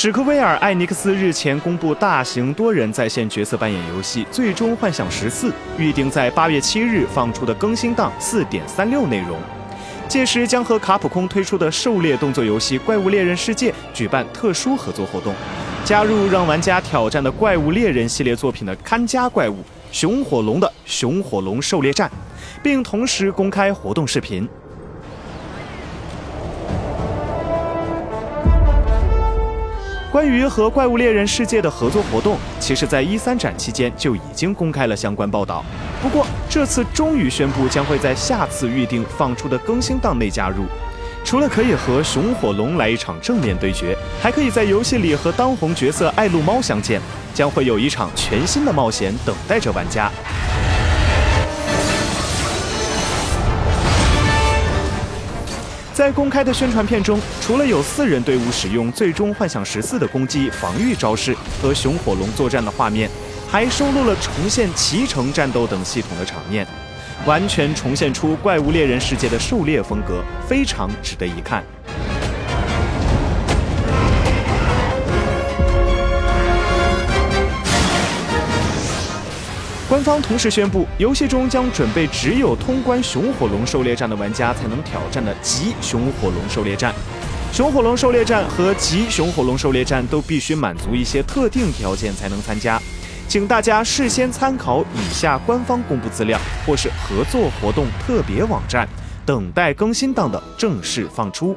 史克威尔艾尼克斯日前公布大型多人在线角色扮演游戏《最终幻想十四》，预定在八月七日放出的更新档四点三六内容。届时将和卡普空推出的狩猎动作游戏《怪物猎人世界》举办特殊合作活动，加入让玩家挑战的怪物猎人系列作品的看家怪物熊火龙的熊火龙狩猎战，并同时公开活动视频。关于和怪物猎人世界的合作活动，其实，在一三展期间就已经公开了相关报道。不过，这次终于宣布将会在下次预定放出的更新档内加入。除了可以和熊火龙来一场正面对决，还可以在游戏里和当红角色爱露猫相见，将会有一场全新的冒险等待着玩家。在公开的宣传片中，除了有四人队伍使用《最终幻想十四》的攻击、防御招式和熊火龙作战的画面，还收录了重现骑乘战斗等系统的场面，完全重现出怪物猎人世界的狩猎风格，非常值得一看。官方同时宣布，游戏中将准备只有通关熊火龙狩猎战的玩家才能挑战的极熊火龙狩猎战。熊火龙狩猎战和极熊火龙狩猎战都必须满足一些特定条件才能参加，请大家事先参考以下官方公布资料或是合作活动特别网站，等待更新档的正式放出。